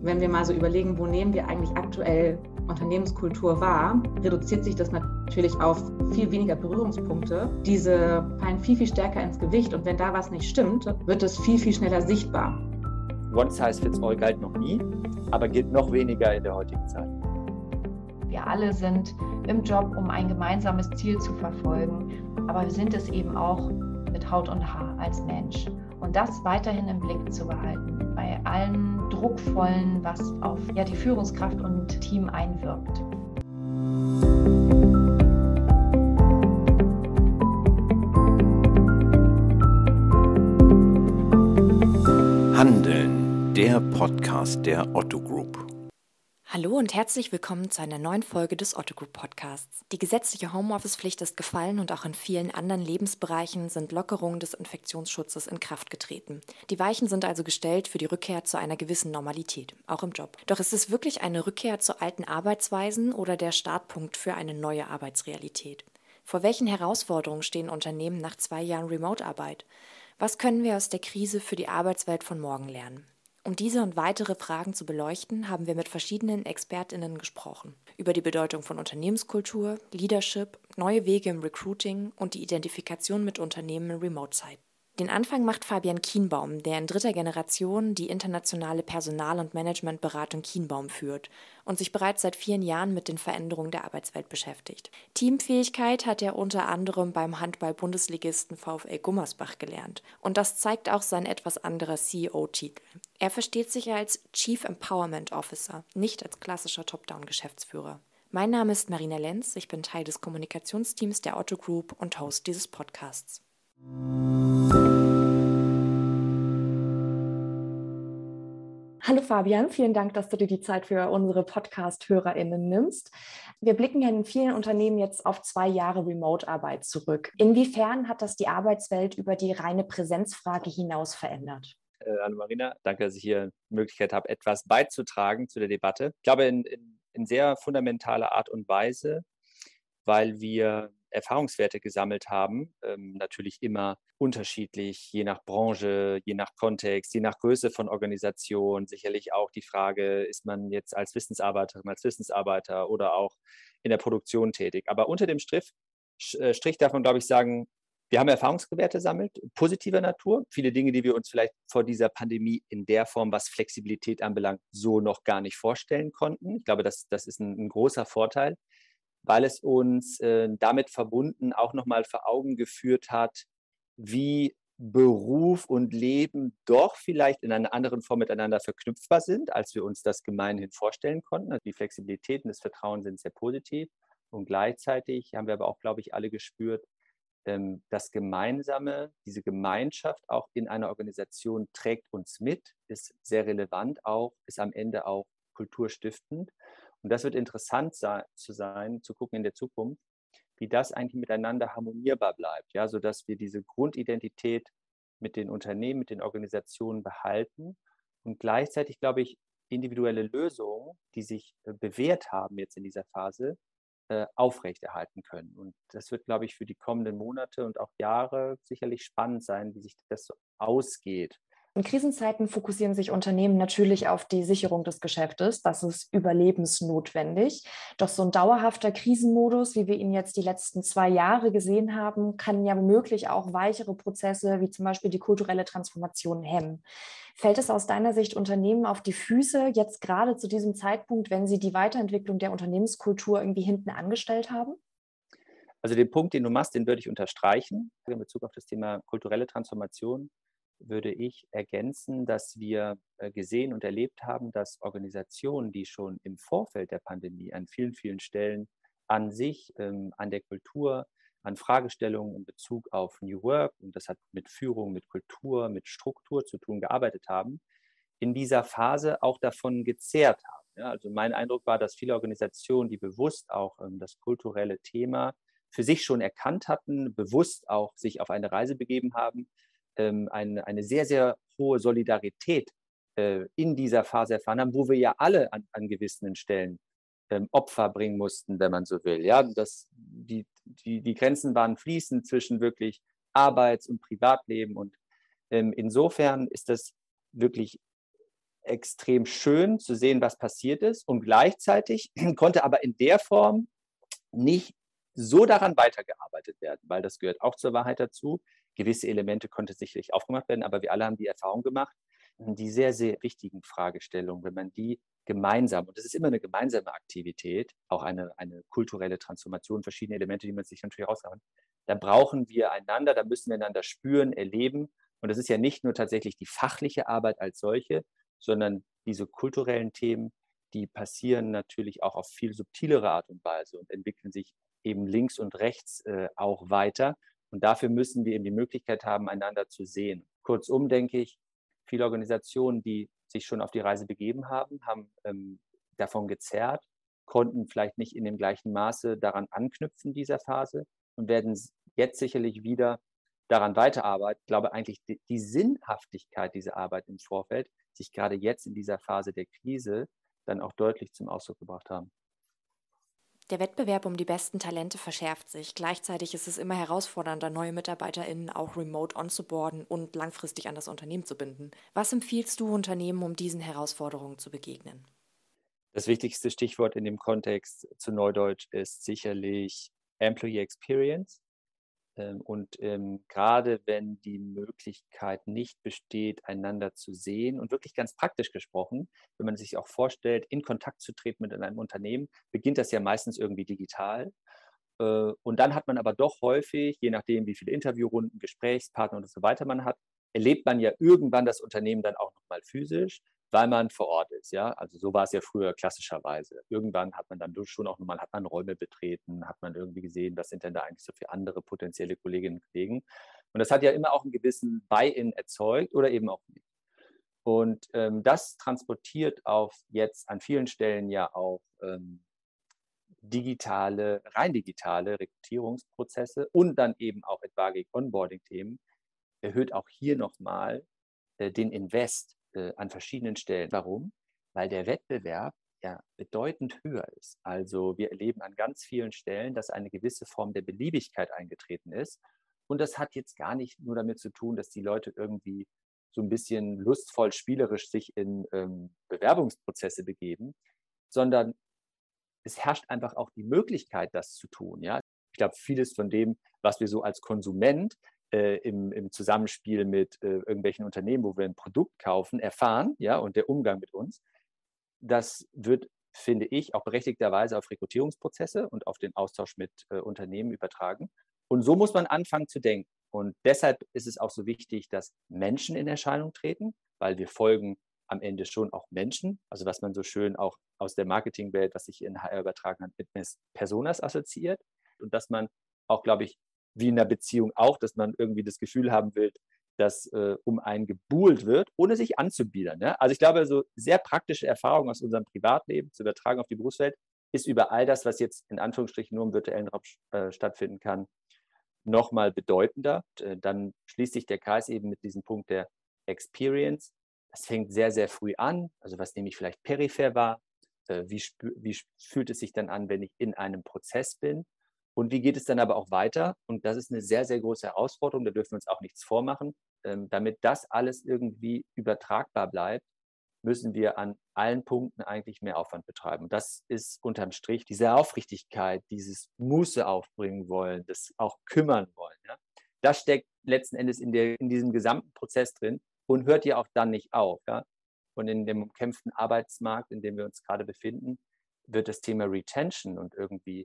Wenn wir mal so überlegen, wo nehmen wir eigentlich aktuell Unternehmenskultur wahr, reduziert sich das natürlich auf viel weniger Berührungspunkte. Diese fallen viel, viel stärker ins Gewicht und wenn da was nicht stimmt, wird es viel, viel schneller sichtbar. One size fits all galt noch nie, aber gilt noch weniger in der heutigen Zeit. Wir alle sind im Job, um ein gemeinsames Ziel zu verfolgen, aber wir sind es eben auch mit Haut und Haar als Mensch. Und das weiterhin im Blick zu behalten, bei allen Druckvollen, was auf ja, die Führungskraft und Team einwirkt. Handeln, der Podcast der Otto Group. Hallo und herzlich willkommen zu einer neuen Folge des Otto Group Podcasts. Die gesetzliche Homeoffice-Pflicht ist gefallen und auch in vielen anderen Lebensbereichen sind Lockerungen des Infektionsschutzes in Kraft getreten. Die Weichen sind also gestellt für die Rückkehr zu einer gewissen Normalität, auch im Job. Doch ist es wirklich eine Rückkehr zu alten Arbeitsweisen oder der Startpunkt für eine neue Arbeitsrealität? Vor welchen Herausforderungen stehen Unternehmen nach zwei Jahren Remote-Arbeit? Was können wir aus der Krise für die Arbeitswelt von morgen lernen? Um diese und weitere Fragen zu beleuchten, haben wir mit verschiedenen Expertinnen gesprochen. Über die Bedeutung von Unternehmenskultur, Leadership, neue Wege im Recruiting und die Identifikation mit Unternehmen in Remote-Zeiten. Den Anfang macht Fabian Kienbaum, der in dritter Generation die internationale Personal- und Managementberatung Kienbaum führt und sich bereits seit vielen Jahren mit den Veränderungen der Arbeitswelt beschäftigt. Teamfähigkeit hat er unter anderem beim Handball-Bundesligisten VfL Gummersbach gelernt. Und das zeigt auch sein etwas anderer CEO-Titel. Er versteht sich als Chief Empowerment Officer, nicht als klassischer Top-Down-Geschäftsführer. Mein Name ist Marina Lenz, ich bin Teil des Kommunikationsteams der Otto Group und Host dieses Podcasts. Hallo Fabian, vielen Dank, dass du dir die Zeit für unsere Podcast-HörerInnen nimmst. Wir blicken ja in vielen Unternehmen jetzt auf zwei Jahre Remote-Arbeit zurück. Inwiefern hat das die Arbeitswelt über die reine Präsenzfrage hinaus verändert? Äh, Anne-Marina, danke, dass ich hier die Möglichkeit habe, etwas beizutragen zu der Debatte. Ich glaube, in, in, in sehr fundamentaler Art und Weise, weil wir Erfahrungswerte gesammelt haben, ähm, natürlich immer unterschiedlich, je nach Branche, je nach Kontext, je nach Größe von Organisation. Sicherlich auch die Frage, ist man jetzt als Wissensarbeiterin, als Wissensarbeiter oder auch in der Produktion tätig. Aber unter dem Strich, äh, Strich darf man, glaube ich, sagen, wir haben Erfahrungswerte gesammelt, positiver Natur. Viele Dinge, die wir uns vielleicht vor dieser Pandemie in der Form, was Flexibilität anbelangt, so noch gar nicht vorstellen konnten. Ich glaube, das, das ist ein, ein großer Vorteil weil es uns äh, damit verbunden auch nochmal vor Augen geführt hat, wie Beruf und Leben doch vielleicht in einer anderen Form miteinander verknüpfbar sind, als wir uns das gemeinhin vorstellen konnten. Also die Flexibilität und das Vertrauen sind sehr positiv. Und gleichzeitig haben wir aber auch, glaube ich, alle gespürt, ähm, das Gemeinsame, diese Gemeinschaft auch in einer Organisation trägt uns mit, ist sehr relevant auch, ist am Ende auch kulturstiftend. Und das wird interessant sein, zu sein, zu gucken in der Zukunft, wie das eigentlich miteinander harmonierbar bleibt, ja, sodass wir diese Grundidentität mit den Unternehmen, mit den Organisationen behalten und gleichzeitig, glaube ich, individuelle Lösungen, die sich äh, bewährt haben jetzt in dieser Phase, äh, aufrechterhalten können. Und das wird, glaube ich, für die kommenden Monate und auch Jahre sicherlich spannend sein, wie sich das so ausgeht. In Krisenzeiten fokussieren sich Unternehmen natürlich auf die Sicherung des Geschäftes. Das ist überlebensnotwendig. Doch so ein dauerhafter Krisenmodus, wie wir ihn jetzt die letzten zwei Jahre gesehen haben, kann ja womöglich auch weichere Prozesse wie zum Beispiel die kulturelle Transformation hemmen. Fällt es aus deiner Sicht Unternehmen auf die Füße, jetzt gerade zu diesem Zeitpunkt, wenn sie die Weiterentwicklung der Unternehmenskultur irgendwie hinten angestellt haben? Also den Punkt, den du machst, den würde ich unterstreichen in Bezug auf das Thema kulturelle Transformation würde ich ergänzen, dass wir äh, gesehen und erlebt haben, dass Organisationen, die schon im Vorfeld der Pandemie an vielen, vielen Stellen an sich, ähm, an der Kultur, an Fragestellungen in Bezug auf New Work, und das hat mit Führung, mit Kultur, mit Struktur zu tun, gearbeitet haben, in dieser Phase auch davon gezehrt haben. Ja, also mein Eindruck war, dass viele Organisationen, die bewusst auch ähm, das kulturelle Thema für sich schon erkannt hatten, bewusst auch sich auf eine Reise begeben haben, ähm, eine, eine sehr, sehr hohe Solidarität äh, in dieser Phase erfahren haben, wo wir ja alle an, an gewissen Stellen ähm, Opfer bringen mussten, wenn man so will. Ja, das, die, die, die Grenzen waren fließend zwischen wirklich Arbeits- und Privatleben und ähm, insofern ist das wirklich extrem schön zu sehen, was passiert ist und gleichzeitig konnte aber in der Form nicht so daran weitergearbeitet werden, weil das gehört auch zur Wahrheit dazu. Gewisse Elemente konnten sicherlich aufgemacht werden, aber wir alle haben die Erfahrung gemacht, die sehr, sehr wichtigen Fragestellungen, wenn man die gemeinsam, und das ist immer eine gemeinsame Aktivität, auch eine, eine kulturelle Transformation, verschiedene Elemente, die man sich natürlich aushauen, da brauchen wir einander, da müssen wir einander spüren, erleben. Und das ist ja nicht nur tatsächlich die fachliche Arbeit als solche, sondern diese kulturellen Themen, die passieren natürlich auch auf viel subtilere Art und Weise und entwickeln sich eben links und rechts äh, auch weiter. Und dafür müssen wir eben die Möglichkeit haben, einander zu sehen. Kurzum denke ich, viele Organisationen, die sich schon auf die Reise begeben haben, haben ähm, davon gezerrt, konnten vielleicht nicht in dem gleichen Maße daran anknüpfen, dieser Phase, und werden jetzt sicherlich wieder daran weiterarbeiten. Ich glaube eigentlich, die, die Sinnhaftigkeit dieser Arbeit im Vorfeld sich gerade jetzt in dieser Phase der Krise dann auch deutlich zum Ausdruck gebracht haben. Der Wettbewerb um die besten Talente verschärft sich. Gleichzeitig ist es immer herausfordernder, neue MitarbeiterInnen auch remote onzuboarden und langfristig an das Unternehmen zu binden. Was empfiehlst du Unternehmen, um diesen Herausforderungen zu begegnen? Das wichtigste Stichwort in dem Kontext zu Neudeutsch ist sicherlich Employee Experience. Ähm, und ähm, gerade wenn die Möglichkeit nicht besteht, einander zu sehen und wirklich ganz praktisch gesprochen, wenn man sich auch vorstellt, in Kontakt zu treten mit einem Unternehmen, beginnt das ja meistens irgendwie digital. Äh, und dann hat man aber doch häufig, je nachdem, wie viele Interviewrunden, Gesprächspartner und so weiter man hat, erlebt man ja irgendwann das Unternehmen dann auch nochmal physisch weil man vor Ort ist. Ja? Also so war es ja früher klassischerweise. Irgendwann hat man dann schon auch nochmal, hat man Räume betreten, hat man irgendwie gesehen, was sind denn da eigentlich so für andere potenzielle Kolleginnen und Kollegen. Und das hat ja immer auch einen gewissen Buy-in erzeugt oder eben auch nicht. Und ähm, das transportiert auf jetzt an vielen Stellen ja auch ähm, digitale, rein digitale Rekrutierungsprozesse und dann eben auch etwaige Onboarding-Themen, erhöht auch hier nochmal äh, den Invest äh, an verschiedenen Stellen. Warum? Weil der Wettbewerb ja bedeutend höher ist. Also wir erleben an ganz vielen Stellen, dass eine gewisse Form der Beliebigkeit eingetreten ist. Und das hat jetzt gar nicht nur damit zu tun, dass die Leute irgendwie so ein bisschen lustvoll, spielerisch sich in ähm, Bewerbungsprozesse begeben, sondern es herrscht einfach auch die Möglichkeit, das zu tun. Ja? Ich glaube, vieles von dem, was wir so als Konsument äh, im, im, Zusammenspiel mit äh, irgendwelchen Unternehmen, wo wir ein Produkt kaufen, erfahren, ja, und der Umgang mit uns, das wird, finde ich, auch berechtigterweise auf Rekrutierungsprozesse und auf den Austausch mit äh, Unternehmen übertragen. Und so muss man anfangen zu denken. Und deshalb ist es auch so wichtig, dass Menschen in Erscheinung treten, weil wir folgen am Ende schon auch Menschen, also was man so schön auch aus der Marketingwelt, was sich in HR übertragen hat, mit Personas assoziiert und dass man auch, glaube ich, wie in einer Beziehung auch, dass man irgendwie das Gefühl haben will, dass äh, um einen gebuhlt wird, ohne sich anzubiedern. Ja? Also ich glaube, so sehr praktische Erfahrungen aus unserem Privatleben zu übertragen auf die Berufswelt ist über all das, was jetzt in Anführungsstrichen nur im virtuellen Raum äh, stattfinden kann, nochmal bedeutender. Äh, dann schließt sich der Kreis eben mit diesem Punkt der Experience. Das fängt sehr, sehr früh an, also was nämlich vielleicht peripher war. Äh, wie, wie fühlt es sich dann an, wenn ich in einem Prozess bin? Und wie geht es dann aber auch weiter? Und das ist eine sehr, sehr große Herausforderung, da dürfen wir uns auch nichts vormachen. Ähm, damit das alles irgendwie übertragbar bleibt, müssen wir an allen Punkten eigentlich mehr Aufwand betreiben. Und das ist unterm Strich diese Aufrichtigkeit, dieses Muße aufbringen wollen, das auch kümmern wollen. Ja? Das steckt letzten Endes in, der, in diesem gesamten Prozess drin und hört ja auch dann nicht auf. Ja? Und in dem umkämpften Arbeitsmarkt, in dem wir uns gerade befinden, wird das Thema Retention und irgendwie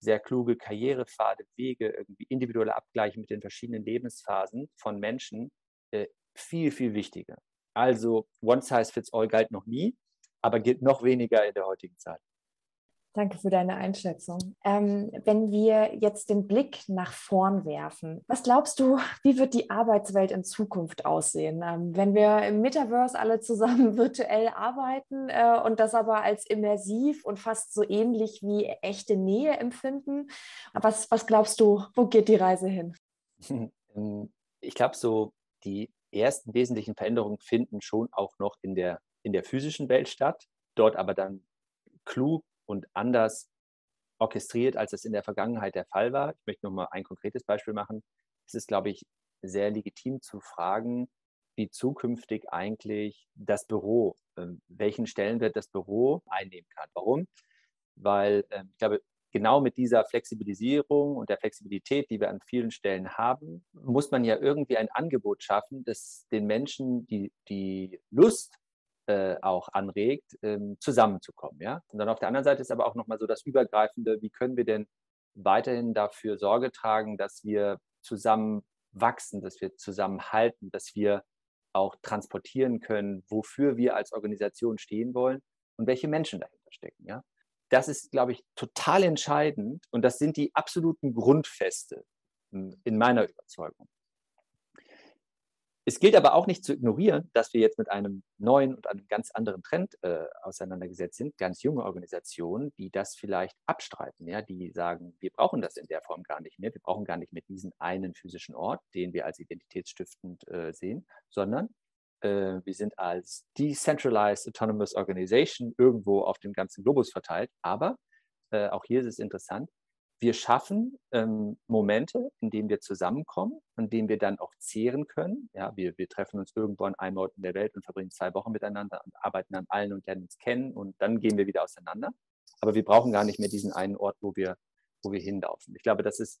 sehr kluge Karrierepfade, Wege, irgendwie individuelle Abgleiche mit den verschiedenen Lebensphasen von Menschen äh, viel, viel wichtiger. Also One Size Fits All galt noch nie, aber gilt noch weniger in der heutigen Zeit. Danke für deine Einschätzung. Ähm, wenn wir jetzt den Blick nach vorn werfen, was glaubst du, wie wird die Arbeitswelt in Zukunft aussehen? Ähm, wenn wir im Metaverse alle zusammen virtuell arbeiten äh, und das aber als immersiv und fast so ähnlich wie echte Nähe empfinden, was, was glaubst du, wo geht die Reise hin? Ähm, ich glaube, so die ersten wesentlichen Veränderungen finden schon auch noch in der, in der physischen Welt statt, dort aber dann klug und anders orchestriert, als es in der Vergangenheit der Fall war. Ich möchte noch mal ein konkretes Beispiel machen. Es ist, glaube ich, sehr legitim zu fragen, wie zukünftig eigentlich das Büro, ähm, welchen Stellenwert das Büro einnehmen kann. Warum? Weil ähm, ich glaube, genau mit dieser Flexibilisierung und der Flexibilität, die wir an vielen Stellen haben, muss man ja irgendwie ein Angebot schaffen, das den Menschen die, die Lust äh, auch anregt, ähm, zusammenzukommen. Ja? Und dann auf der anderen Seite ist aber auch nochmal so das Übergreifende, wie können wir denn weiterhin dafür Sorge tragen, dass wir zusammen wachsen, dass wir zusammenhalten, dass wir auch transportieren können, wofür wir als Organisation stehen wollen und welche Menschen dahinter stecken. Ja? Das ist, glaube ich, total entscheidend und das sind die absoluten Grundfeste hm, in meiner Überzeugung. Es gilt aber auch nicht zu ignorieren, dass wir jetzt mit einem neuen und einem ganz anderen Trend äh, auseinandergesetzt sind. Ganz junge Organisationen, die das vielleicht abstreiten, ja, die sagen, wir brauchen das in der Form gar nicht mehr. Wir brauchen gar nicht mehr diesen einen physischen Ort, den wir als identitätsstiftend äh, sehen, sondern äh, wir sind als Decentralized Autonomous Organization irgendwo auf dem ganzen Globus verteilt. Aber äh, auch hier ist es interessant, wir schaffen ähm, Momente, in denen wir zusammenkommen, an denen wir dann auch zehren können. Ja, wir, wir treffen uns irgendwo an einem Ort in der Welt und verbringen zwei Wochen miteinander und arbeiten an allen und lernen uns kennen und dann gehen wir wieder auseinander. Aber wir brauchen gar nicht mehr diesen einen Ort, wo wir, wo wir hinlaufen. Ich glaube, das ist,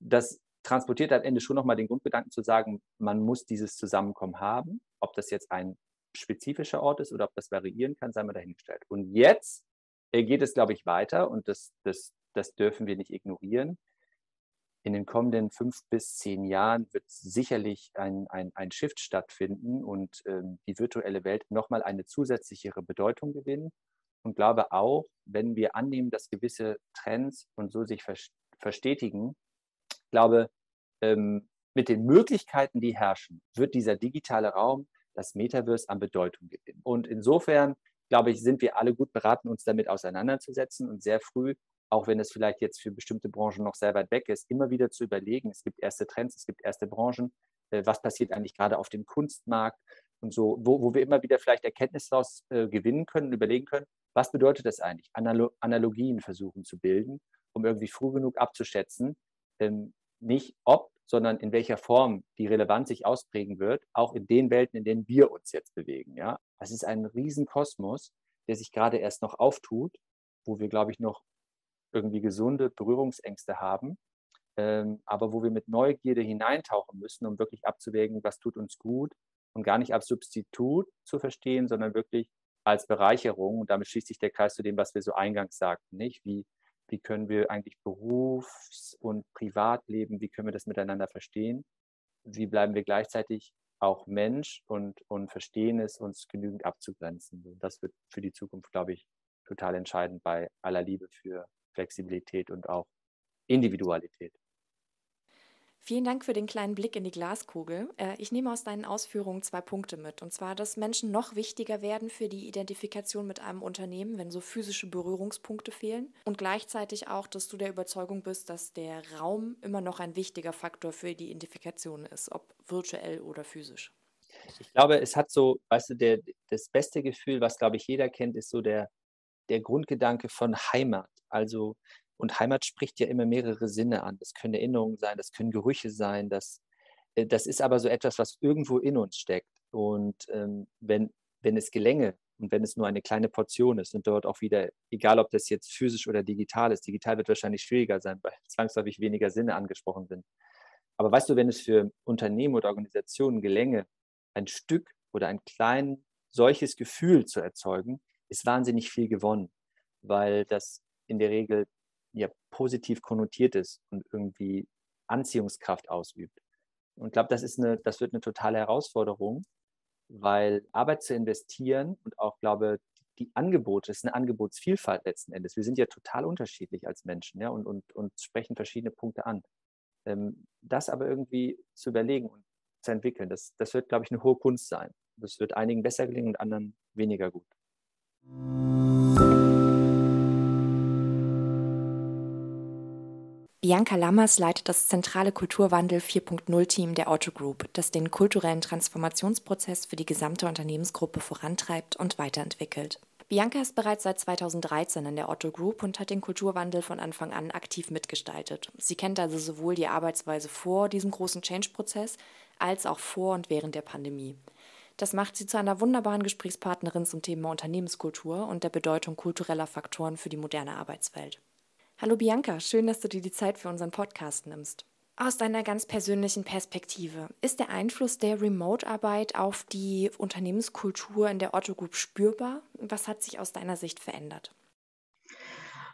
das transportiert am Ende schon nochmal den Grundgedanken zu sagen, man muss dieses Zusammenkommen haben. Ob das jetzt ein spezifischer Ort ist oder ob das variieren kann, sei mal dahingestellt. Und jetzt geht es, glaube ich, weiter und das, das das dürfen wir nicht ignorieren. In den kommenden fünf bis zehn Jahren wird sicherlich ein, ein, ein Shift stattfinden und ähm, die virtuelle Welt nochmal eine zusätzlichere Bedeutung gewinnen. Und glaube auch, wenn wir annehmen, dass gewisse Trends und so sich verstetigen, glaube, ähm, mit den Möglichkeiten, die herrschen, wird dieser digitale Raum, das Metaverse an Bedeutung gewinnen. Und insofern, glaube ich, sind wir alle gut beraten, uns damit auseinanderzusetzen und sehr früh auch wenn es vielleicht jetzt für bestimmte Branchen noch sehr weit weg ist, immer wieder zu überlegen, es gibt erste Trends, es gibt erste Branchen, äh, was passiert eigentlich gerade auf dem Kunstmarkt und so, wo, wo wir immer wieder vielleicht Erkenntnisse daraus äh, gewinnen können, überlegen können, was bedeutet das eigentlich? Analo Analogien versuchen zu bilden, um irgendwie früh genug abzuschätzen, ähm, nicht ob, sondern in welcher Form die Relevanz sich ausprägen wird, auch in den Welten, in denen wir uns jetzt bewegen. Ja? Das ist ein Riesenkosmos, der sich gerade erst noch auftut, wo wir, glaube ich, noch irgendwie gesunde Berührungsängste haben, ähm, aber wo wir mit Neugierde hineintauchen müssen, um wirklich abzuwägen, was tut uns gut und gar nicht als Substitut zu verstehen, sondern wirklich als Bereicherung. Und damit schließt sich der Kreis zu dem, was wir so eingangs sagten, nicht? Wie, wie können wir eigentlich Berufs- und Privatleben, wie können wir das miteinander verstehen? Wie bleiben wir gleichzeitig auch Mensch und, und verstehen es, uns genügend abzugrenzen? Das wird für die Zukunft, glaube ich, total entscheidend bei aller Liebe für Flexibilität und auch Individualität. Vielen Dank für den kleinen Blick in die Glaskugel. Äh, ich nehme aus deinen Ausführungen zwei Punkte mit. Und zwar, dass Menschen noch wichtiger werden für die Identifikation mit einem Unternehmen, wenn so physische Berührungspunkte fehlen. Und gleichzeitig auch, dass du der Überzeugung bist, dass der Raum immer noch ein wichtiger Faktor für die Identifikation ist, ob virtuell oder physisch. Ich glaube, es hat so, weißt du, der, das beste Gefühl, was, glaube ich, jeder kennt, ist so der, der Grundgedanke von Heimat. Also, und Heimat spricht ja immer mehrere Sinne an. Das können Erinnerungen sein, das können Gerüche sein, das, äh, das ist aber so etwas, was irgendwo in uns steckt. Und ähm, wenn, wenn es gelänge und wenn es nur eine kleine Portion ist und dort auch wieder, egal ob das jetzt physisch oder digital ist, digital wird wahrscheinlich schwieriger sein, weil zwangsläufig weniger Sinne angesprochen sind. Aber weißt du, wenn es für Unternehmen oder Organisationen gelänge, ein Stück oder ein klein solches Gefühl zu erzeugen, ist wahnsinnig viel gewonnen, weil das in der Regel ja positiv konnotiert ist und irgendwie Anziehungskraft ausübt. Und ich glaube, das das wird eine totale Herausforderung, weil Arbeit zu investieren und auch, glaube die Angebote, es ist eine Angebotsvielfalt letzten Endes. Wir sind ja total unterschiedlich als Menschen, ja, und, und, und sprechen verschiedene Punkte an. Ähm, das aber irgendwie zu überlegen und zu entwickeln, das, das wird, glaube ich, eine hohe Kunst sein. Das wird einigen besser gelingen und anderen weniger gut. Bianca Lammers leitet das zentrale Kulturwandel 4.0-Team der Otto Group, das den kulturellen Transformationsprozess für die gesamte Unternehmensgruppe vorantreibt und weiterentwickelt. Bianca ist bereits seit 2013 in der Otto Group und hat den Kulturwandel von Anfang an aktiv mitgestaltet. Sie kennt also sowohl die Arbeitsweise vor diesem großen Change-Prozess als auch vor und während der Pandemie. Das macht sie zu einer wunderbaren Gesprächspartnerin zum Thema Unternehmenskultur und der Bedeutung kultureller Faktoren für die moderne Arbeitswelt. Hallo Bianca, schön, dass du dir die Zeit für unseren Podcast nimmst. Aus deiner ganz persönlichen Perspektive, ist der Einfluss der Remote-Arbeit auf die Unternehmenskultur in der Otto Group spürbar? Was hat sich aus deiner Sicht verändert?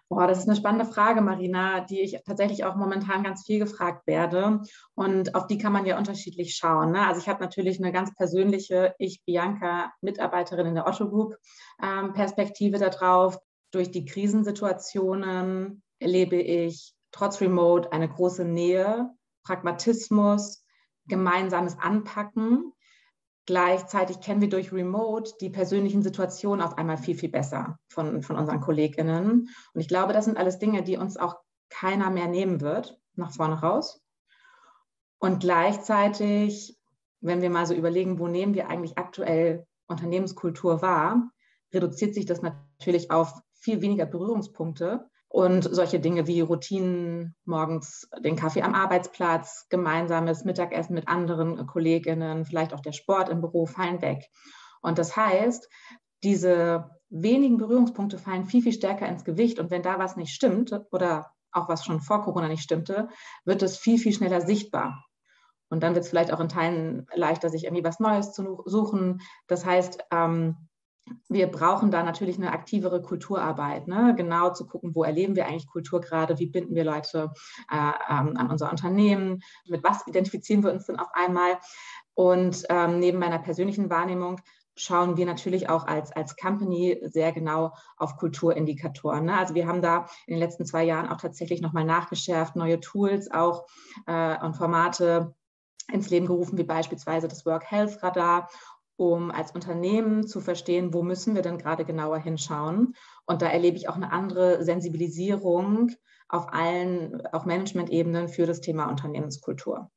Boah, das ist eine spannende Frage, Marina, die ich tatsächlich auch momentan ganz viel gefragt werde. Und auf die kann man ja unterschiedlich schauen. Ne? Also ich habe natürlich eine ganz persönliche, ich, Bianca, Mitarbeiterin in der Otto Group, ähm, Perspektive darauf. Durch die Krisensituationen erlebe ich trotz Remote eine große Nähe, Pragmatismus, gemeinsames Anpacken. Gleichzeitig kennen wir durch Remote die persönlichen Situationen auf einmal viel, viel besser von, von unseren KollegInnen. Und ich glaube, das sind alles Dinge, die uns auch keiner mehr nehmen wird, nach vorne raus. Und gleichzeitig, wenn wir mal so überlegen, wo nehmen wir eigentlich aktuell Unternehmenskultur wahr, reduziert sich das natürlich auf viel weniger Berührungspunkte und solche Dinge wie Routinen, morgens den Kaffee am Arbeitsplatz, gemeinsames Mittagessen mit anderen Kolleginnen, vielleicht auch der Sport im Büro fallen weg. Und das heißt, diese wenigen Berührungspunkte fallen viel, viel stärker ins Gewicht. Und wenn da was nicht stimmt oder auch was schon vor Corona nicht stimmte, wird es viel, viel schneller sichtbar. Und dann wird es vielleicht auch in Teilen leichter, sich irgendwie was Neues zu suchen. Das heißt, ähm, wir brauchen da natürlich eine aktivere Kulturarbeit, ne? genau zu gucken, wo erleben wir eigentlich Kultur gerade, wie binden wir Leute äh, ähm, an unser Unternehmen, mit was identifizieren wir uns denn auf einmal. Und ähm, neben meiner persönlichen Wahrnehmung schauen wir natürlich auch als, als Company sehr genau auf Kulturindikatoren. Ne? Also wir haben da in den letzten zwei Jahren auch tatsächlich nochmal nachgeschärft, neue Tools auch äh, und Formate ins Leben gerufen, wie beispielsweise das Work Health Radar um als Unternehmen zu verstehen, wo müssen wir denn gerade genauer hinschauen. Und da erlebe ich auch eine andere Sensibilisierung auf allen, auch Management-Ebenen für das Thema Unternehmenskultur.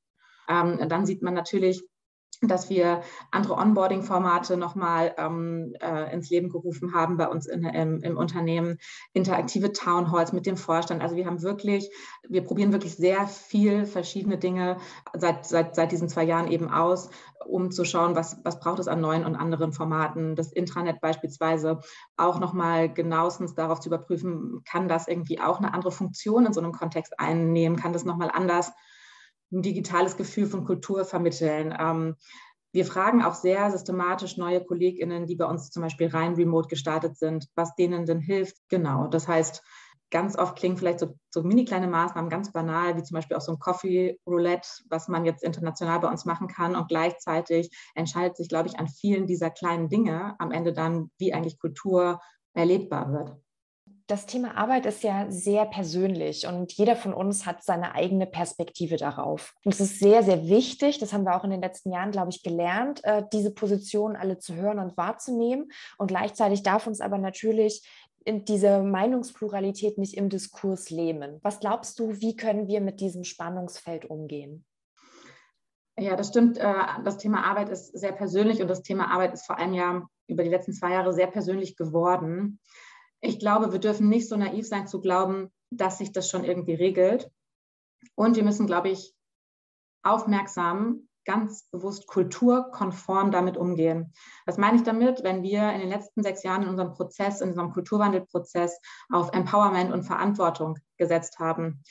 Ähm, dann sieht man natürlich, dass wir andere Onboarding-Formate nochmal ähm, äh, ins Leben gerufen haben bei uns in, im, im, Unternehmen, interaktive Townhalls mit dem Vorstand. Also wir haben wirklich, wir probieren wirklich sehr viel verschiedene Dinge seit, seit, seit diesen zwei Jahren eben aus, um zu schauen, was, was braucht es an neuen und anderen Formaten. Das Intranet beispielsweise auch nochmal genauestens darauf zu überprüfen, kann das irgendwie auch eine andere Funktion in so einem Kontext einnehmen, kann das nochmal anders ein digitales Gefühl von Kultur vermitteln. Ähm, wir fragen auch sehr systematisch neue KollegInnen, die bei uns zum Beispiel rein remote gestartet sind, was denen denn hilft. Genau. Das heißt, ganz oft klingen vielleicht so, so mini kleine Maßnahmen ganz banal, wie zum Beispiel auch so ein Coffee Roulette, was man jetzt international bei uns machen kann. Und gleichzeitig entscheidet sich, glaube ich, an vielen dieser kleinen Dinge am Ende dann, wie eigentlich Kultur erlebbar wird das Thema Arbeit ist ja sehr persönlich und jeder von uns hat seine eigene Perspektive darauf. Und es ist sehr, sehr wichtig, das haben wir auch in den letzten Jahren, glaube ich, gelernt, äh, diese Positionen alle zu hören und wahrzunehmen. Und gleichzeitig darf uns aber natürlich diese Meinungspluralität nicht im Diskurs lähmen. Was glaubst du, wie können wir mit diesem Spannungsfeld umgehen? Ja, das stimmt. Äh, das Thema Arbeit ist sehr persönlich und das Thema Arbeit ist vor allem ja über die letzten zwei Jahre sehr persönlich geworden ich glaube, wir dürfen nicht so naiv sein zu glauben, dass sich das schon irgendwie regelt. Und wir müssen, glaube ich, aufmerksam, ganz bewusst kulturkonform damit umgehen. Was meine ich damit? Wenn wir in den letzten sechs Jahren in unserem Prozess, in unserem Kulturwandelprozess auf Empowerment und Verantwortung gesetzt haben,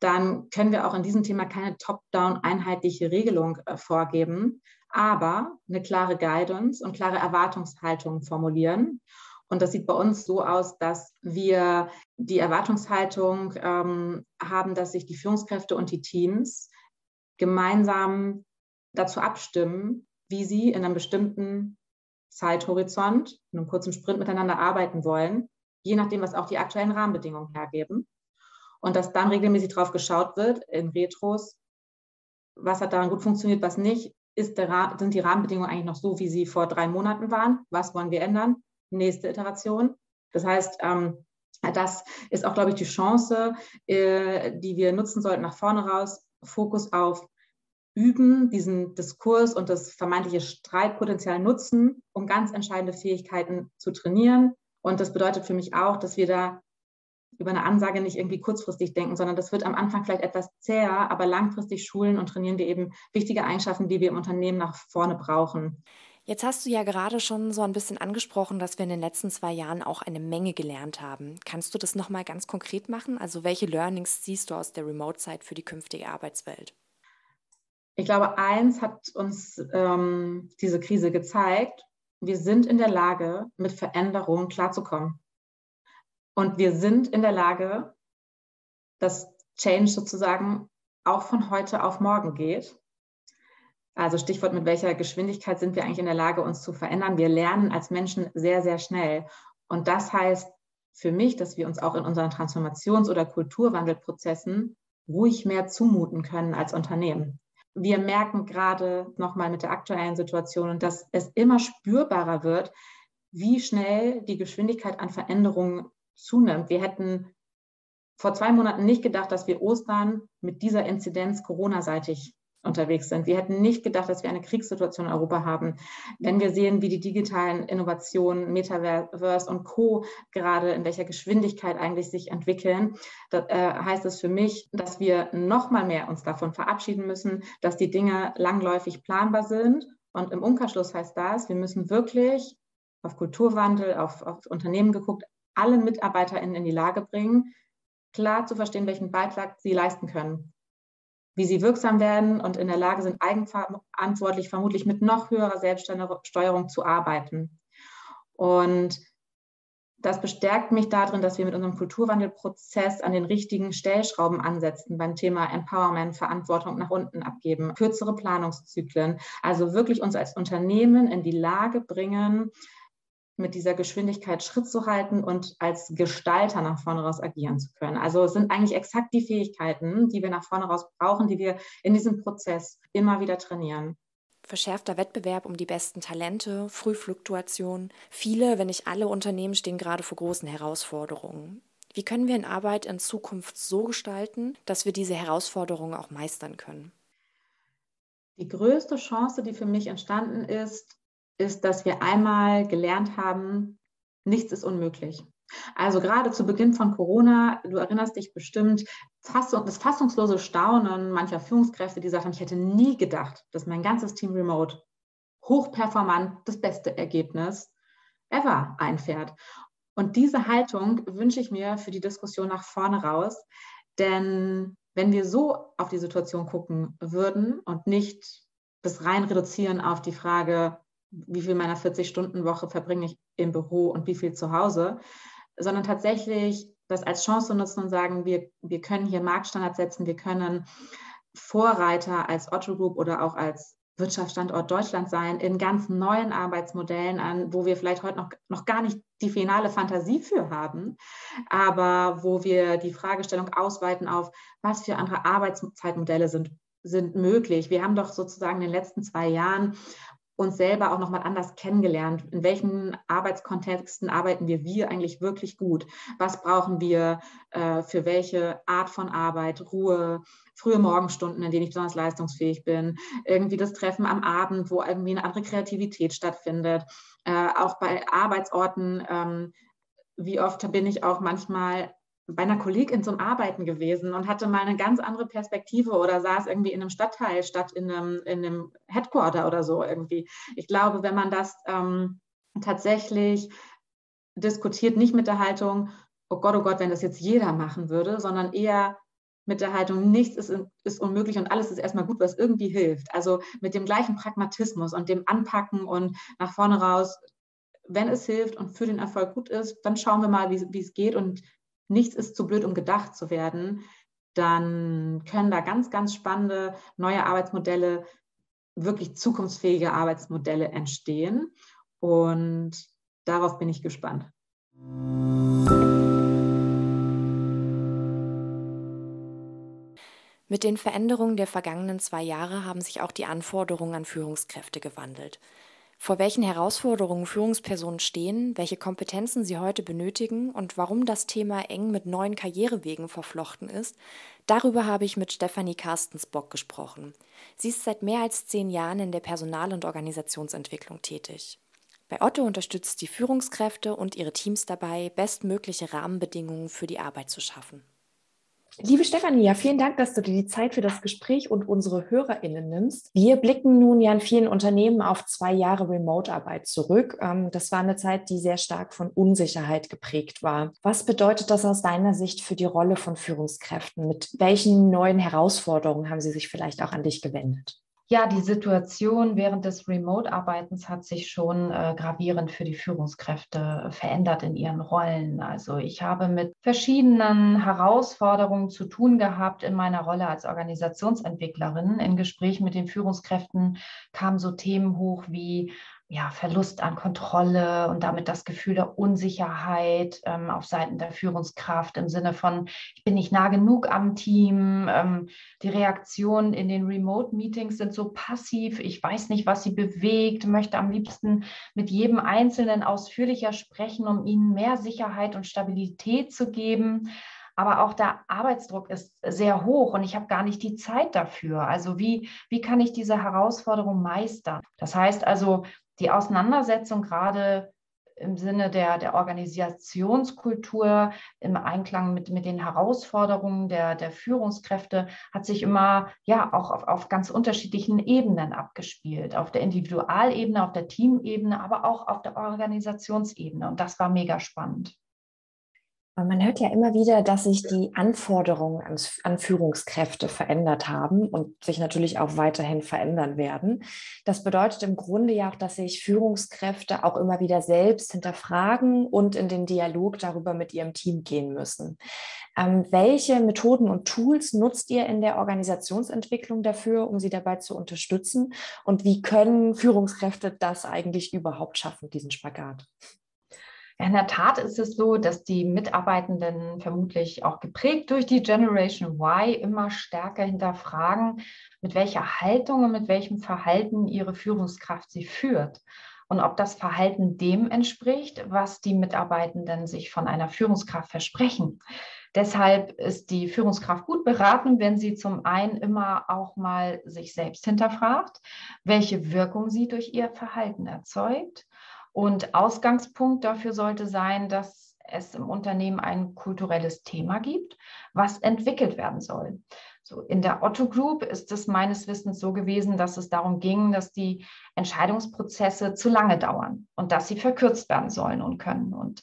dann können wir auch in diesem Thema keine top-down einheitliche Regelung äh, vorgeben, aber eine klare Guidance und klare Erwartungshaltung formulieren und das sieht bei uns so aus, dass wir die Erwartungshaltung ähm, haben, dass sich die Führungskräfte und die Teams gemeinsam dazu abstimmen, wie sie in einem bestimmten Zeithorizont, in einem kurzen Sprint miteinander arbeiten wollen, je nachdem, was auch die aktuellen Rahmenbedingungen hergeben. Und dass dann regelmäßig drauf geschaut wird in Retros, was hat daran gut funktioniert, was nicht. Ist der, sind die Rahmenbedingungen eigentlich noch so, wie sie vor drei Monaten waren? Was wollen wir ändern? Nächste Iteration. Das heißt, ähm, das ist auch, glaube ich, die Chance, äh, die wir nutzen sollten nach vorne raus. Fokus auf Üben, diesen Diskurs und das vermeintliche Streitpotenzial nutzen, um ganz entscheidende Fähigkeiten zu trainieren. Und das bedeutet für mich auch, dass wir da über eine Ansage nicht irgendwie kurzfristig denken, sondern das wird am Anfang vielleicht etwas zäher, aber langfristig schulen und trainieren wir eben wichtige Eigenschaften, die wir im Unternehmen nach vorne brauchen. Jetzt hast du ja gerade schon so ein bisschen angesprochen, dass wir in den letzten zwei Jahren auch eine Menge gelernt haben. Kannst du das nochmal ganz konkret machen? Also welche Learnings siehst du aus der Remote-Zeit für die künftige Arbeitswelt? Ich glaube, eins hat uns ähm, diese Krise gezeigt. Wir sind in der Lage, mit Veränderungen klarzukommen. Und wir sind in der Lage, dass Change sozusagen auch von heute auf morgen geht. Also Stichwort, mit welcher Geschwindigkeit sind wir eigentlich in der Lage, uns zu verändern? Wir lernen als Menschen sehr, sehr schnell. Und das heißt für mich, dass wir uns auch in unseren Transformations- oder Kulturwandelprozessen ruhig mehr zumuten können als Unternehmen. Wir merken gerade nochmal mit der aktuellen Situation, dass es immer spürbarer wird, wie schnell die Geschwindigkeit an Veränderungen zunimmt. Wir hätten vor zwei Monaten nicht gedacht, dass wir Ostern mit dieser Inzidenz Corona-seitig unterwegs sind. Wir hätten nicht gedacht, dass wir eine Kriegssituation in Europa haben. Wenn wir sehen, wie die digitalen Innovationen, Metaverse und Co. gerade in welcher Geschwindigkeit eigentlich sich entwickeln, das, äh, heißt es für mich, dass wir noch mal mehr uns davon verabschieden müssen, dass die Dinge langläufig planbar sind. Und im Umkehrschluss heißt das, wir müssen wirklich auf Kulturwandel, auf, auf Unternehmen geguckt, alle MitarbeiterInnen in die Lage bringen, klar zu verstehen, welchen Beitrag sie leisten können wie sie wirksam werden und in der Lage sind, eigenverantwortlich vermutlich mit noch höherer Selbststeuerung zu arbeiten. Und das bestärkt mich darin, dass wir mit unserem Kulturwandelprozess an den richtigen Stellschrauben ansetzen beim Thema Empowerment, Verantwortung nach unten abgeben, kürzere Planungszyklen. Also wirklich uns als Unternehmen in die Lage bringen, mit dieser Geschwindigkeit Schritt zu halten und als Gestalter nach vorne raus agieren zu können. Also es sind eigentlich exakt die Fähigkeiten, die wir nach vorne raus brauchen, die wir in diesem Prozess immer wieder trainieren. Verschärfter Wettbewerb um die besten Talente, Frühfluktuation. Viele, wenn nicht alle Unternehmen stehen gerade vor großen Herausforderungen. Wie können wir in Arbeit in Zukunft so gestalten, dass wir diese Herausforderungen auch meistern können? Die größte Chance, die für mich entstanden ist, ist, dass wir einmal gelernt haben, nichts ist unmöglich. Also gerade zu Beginn von Corona, du erinnerst dich bestimmt, das fassungslose Staunen mancher Führungskräfte, die sagten, ich hätte nie gedacht, dass mein ganzes Team remote hochperformant das beste Ergebnis ever einfährt. Und diese Haltung wünsche ich mir für die Diskussion nach vorne raus, denn wenn wir so auf die Situation gucken würden und nicht das rein reduzieren auf die Frage, wie viel meiner 40-Stunden-Woche verbringe ich im Büro und wie viel zu Hause, sondern tatsächlich das als Chance nutzen und sagen, wir, wir können hier Marktstandards setzen, wir können Vorreiter als Otto Group oder auch als Wirtschaftsstandort Deutschland sein in ganz neuen Arbeitsmodellen an, wo wir vielleicht heute noch, noch gar nicht die finale Fantasie für haben, aber wo wir die Fragestellung ausweiten auf, was für andere Arbeitszeitmodelle sind, sind möglich. Wir haben doch sozusagen in den letzten zwei Jahren uns selber auch nochmal anders kennengelernt. In welchen Arbeitskontexten arbeiten wir wir eigentlich wirklich gut? Was brauchen wir äh, für welche Art von Arbeit? Ruhe, frühe Morgenstunden, in denen ich besonders leistungsfähig bin, irgendwie das Treffen am Abend, wo irgendwie eine andere Kreativität stattfindet. Äh, auch bei Arbeitsorten, ähm, wie oft bin ich auch manchmal bei einer Kollegin zum Arbeiten gewesen und hatte mal eine ganz andere Perspektive oder saß irgendwie in einem Stadtteil statt in einem, in einem Headquarter oder so irgendwie. Ich glaube, wenn man das ähm, tatsächlich diskutiert, nicht mit der Haltung, oh Gott, oh Gott, wenn das jetzt jeder machen würde, sondern eher mit der Haltung, nichts ist, ist unmöglich und alles ist erstmal gut, was irgendwie hilft. Also mit dem gleichen Pragmatismus und dem Anpacken und nach vorne raus, wenn es hilft und für den Erfolg gut ist, dann schauen wir mal, wie es geht und nichts ist zu blöd, um gedacht zu werden, dann können da ganz, ganz spannende neue Arbeitsmodelle, wirklich zukunftsfähige Arbeitsmodelle entstehen. Und darauf bin ich gespannt. Mit den Veränderungen der vergangenen zwei Jahre haben sich auch die Anforderungen an Führungskräfte gewandelt vor welchen Herausforderungen Führungspersonen stehen, welche Kompetenzen sie heute benötigen und warum das Thema eng mit neuen Karrierewegen verflochten ist, darüber habe ich mit Stefanie Carstensbock gesprochen. Sie ist seit mehr als zehn Jahren in der Personal- und Organisationsentwicklung tätig. Bei Otto unterstützt die Führungskräfte und ihre Teams dabei, bestmögliche Rahmenbedingungen für die Arbeit zu schaffen. Liebe Stefanie, ja, vielen Dank, dass du dir die Zeit für das Gespräch und unsere HörerInnen nimmst. Wir blicken nun ja in vielen Unternehmen auf zwei Jahre Remote-Arbeit zurück. Ähm, das war eine Zeit, die sehr stark von Unsicherheit geprägt war. Was bedeutet das aus deiner Sicht für die Rolle von Führungskräften? Mit welchen neuen Herausforderungen haben sie sich vielleicht auch an dich gewendet? Ja, die Situation während des Remote-Arbeitens hat sich schon äh, gravierend für die Führungskräfte verändert in ihren Rollen. Also ich habe mit verschiedenen Herausforderungen zu tun gehabt in meiner Rolle als Organisationsentwicklerin. In Gesprächen mit den Führungskräften kamen so Themen hoch wie ja, Verlust an Kontrolle und damit das Gefühl der Unsicherheit ähm, auf Seiten der Führungskraft im Sinne von, ich bin nicht nah genug am Team. Ähm, die Reaktionen in den Remote-Meetings sind so passiv. Ich weiß nicht, was sie bewegt, möchte am liebsten mit jedem Einzelnen ausführlicher sprechen, um ihnen mehr Sicherheit und Stabilität zu geben. Aber auch der Arbeitsdruck ist sehr hoch und ich habe gar nicht die Zeit dafür. Also wie, wie kann ich diese Herausforderung meistern? Das heißt also, die Auseinandersetzung gerade im Sinne der, der Organisationskultur, im Einklang mit, mit den Herausforderungen der, der Führungskräfte, hat sich immer ja auch auf, auf ganz unterschiedlichen Ebenen abgespielt. Auf der Individualebene, auf der Teamebene, aber auch auf der Organisationsebene. Und das war mega spannend. Und man hört ja immer wieder, dass sich die Anforderungen an, Führungskräfte verändert haben und sich natürlich auch weiterhin verändern werden. Das bedeutet im Grunde ja auch, dass sich Führungskräfte auch immer wieder selbst hinterfragen und in den Dialog darüber mit ihrem Team gehen müssen. Ähm, welche Methoden und Tools nutzt ihr in der Organisationsentwicklung dafür, um sie dabei zu unterstützen? Und wie können Führungskräfte das eigentlich überhaupt schaffen, diesen Spagat? In der Tat ist es so, dass die Mitarbeitenden vermutlich auch geprägt durch die Generation Y immer stärker hinterfragen, mit welcher Haltung und mit welchem Verhalten ihre Führungskraft sie führt und ob das Verhalten dem entspricht, was die Mitarbeitenden sich von einer Führungskraft versprechen. Deshalb ist die Führungskraft gut beraten, wenn sie zum einen immer auch mal sich selbst hinterfragt, welche Wirkung sie durch ihr Verhalten erzeugt und Ausgangspunkt dafür sollte sein, dass es im Unternehmen ein kulturelles Thema gibt, was entwickelt werden soll. So in der Otto Group ist es meines Wissens so gewesen, dass es darum ging, dass die Entscheidungsprozesse zu lange dauern und dass sie verkürzt werden sollen und können. Und